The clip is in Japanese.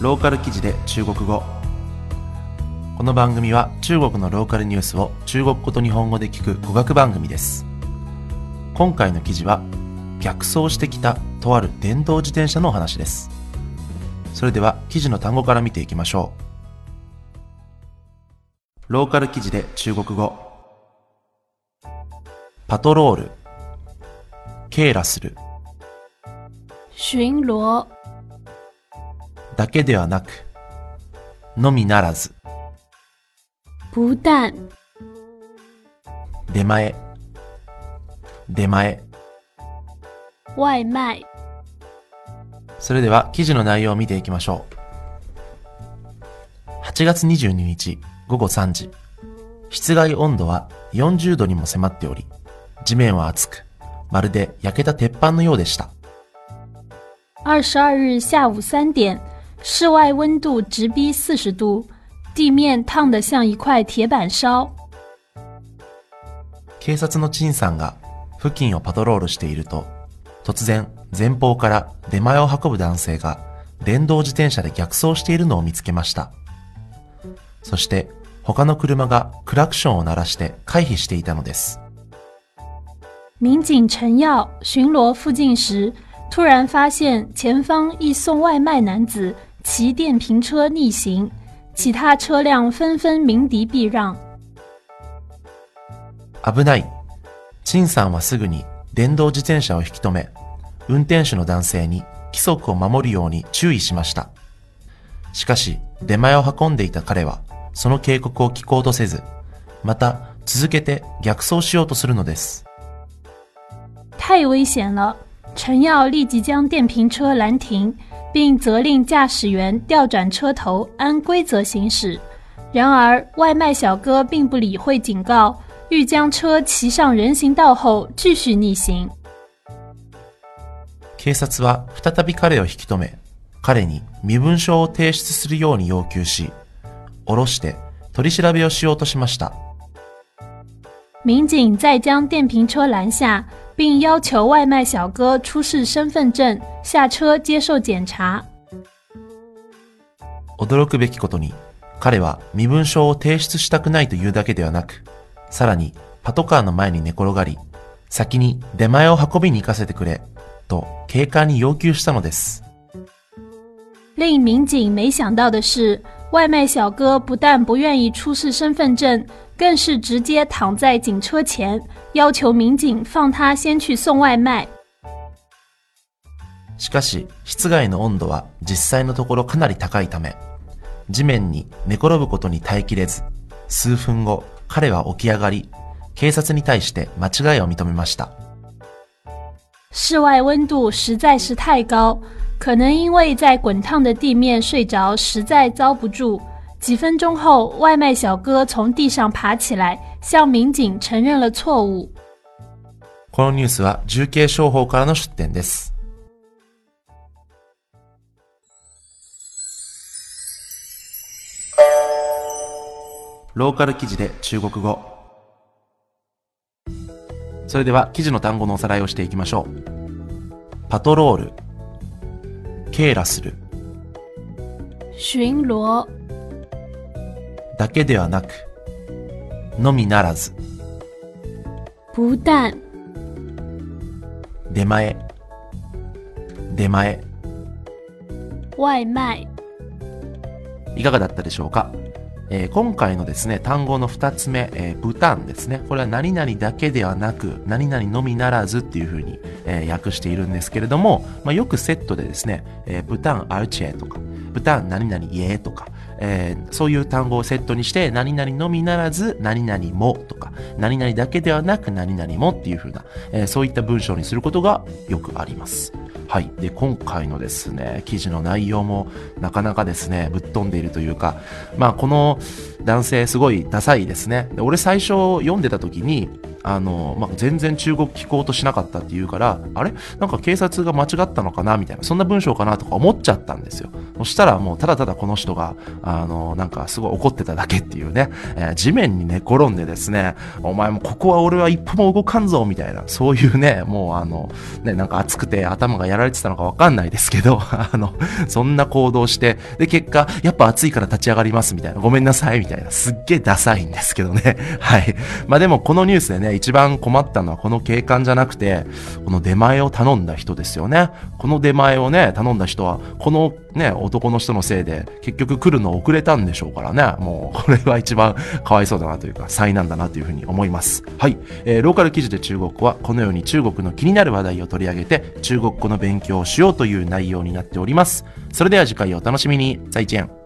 ローカル記事で中国語。この番組は中国のローカルニュースを中国語と日本語で聞く語学番組です。今回の記事は逆走してきたとある電動自転車のお話です。それでは記事の単語から見ていきましょう。ローカル記事で中国語。パトロール。警らする巡逻だけではなくのみならず不但出前出前外卖。それでは記事の内容を見ていきましょう。8月22日午後3時。室外温度は40度にも迫っており地面は熱くまるで焼けた鉄板のようでした。22日下午三点，室外温度直逼四十度，地面烫得像一块铁板烧。警察の陳さんが付近をパトロールしていると突然前方から出前を運ぶ男性が電動自転車で逆走しているのを見つけましたそして他の車がクラクションを鳴らして回避していたのです民警陈耀巡逻附近时，突然发现前方一送外卖男子 骑电瓶车逆行，其他车辆纷纷鸣笛避让。危ない陳さんはすぐに電動自転車を引き止め運転手の男性に規則を守るように注意しましたしかし出前を運んでいた彼はその警告を聞こうとせずまた続けて逆走しようとするのです太危险了！陈耀立即将电瓶车拦停，并责令驾驶员调转车头，按规则行驶。然而，外卖小哥并不理会警告，欲将车骑上人行道后继续逆行。警察は再び彼を引き止め彼に身分証を提出するように要求し下ろして取り調べをしようとしました民警再将电瓶车拦下， 并要求外卖小哥出示身份证，下车接受检查。驚くべきことに彼は身分証を提出したくないというだけではなくさらにパトカーの前に寝転がり先に出前を運びに行かせてくれと警官に要求したのです令民警没想到的是，外卖小哥不但不愿意出示身份证，更是直接躺在警车前，要求民警放他先去送外卖。しかし室外の温度は実際のところかなり高いため地面に寝転ぶことに耐えきれず数分後彼は起き上がり警察に対して間違いを認めました室外温度实在是太高， 可能因为在滚烫的地面睡着，实在遭不住。几分钟后，外卖小哥从地上爬起来，向民警承认了错误。このニュースは重慶商法からの出典ですローカル記事で中国語それでは記事の単語のおさらいをしていきましょうパトロール 警らする。巡逻。だけではなくのみならず。不但。出前。出前。外卖いかがだったでしょうか、えー今回のですね、単語の二つ目、えー、ブタンですね。これは何々だけではなく、何々のみならずっていう風に、えー訳しているんですけれども、まあ、よくセットでですね、えーブタンアルチェとか、ブタン何々イエとか、えーそういう単語をセットにして、何々のみならず、何々もとか、何々だけではなく、何々もっていう風な、えーそういった文章にすることがよくあります。はい。で、今回のですね、記事の内容もなかなかですね、ぶっ飛んでいるというか、まあ、この男性すごいダサいですね。で俺最初読んでた時に、あの、まあ、全然中国聞こうとしなかったって言うから、あれ？なんか警察が間違ったのかなみたいな、そんな文章かなとか思っちゃったんですよ。そしたらもうただただこの人が、あの、なんかすごい怒ってただけっていうね、えー地面に寝転んでですね、お前もここは俺は一歩も動かんぞみたいな、そういうね、もうあの、ね、なんか熱くて頭がやられてたのかわかんないですけど、あの、そんな行動して、で、結果、やっぱ暑いから立ち上がりますみたいな、ごめんなさいみたいな、すっげえダサいんですけどね。はい。まあでもこのニュースでねね、一番困ったのはこの警官じゃなくて、この出前を頼んだ人ですよね。この出前をね、頼んだ人は、このね、男の人のせいで、結局来るの遅れたんでしょうからね。もう、これは一番かわいそうだなというか、災難だなというふうに思います。はい。えーローカル記事で中国語は、このように中国の気になる話題を取り上げて、中国語の勉強をしようという内容になっております。それでは次回お楽しみに。再见。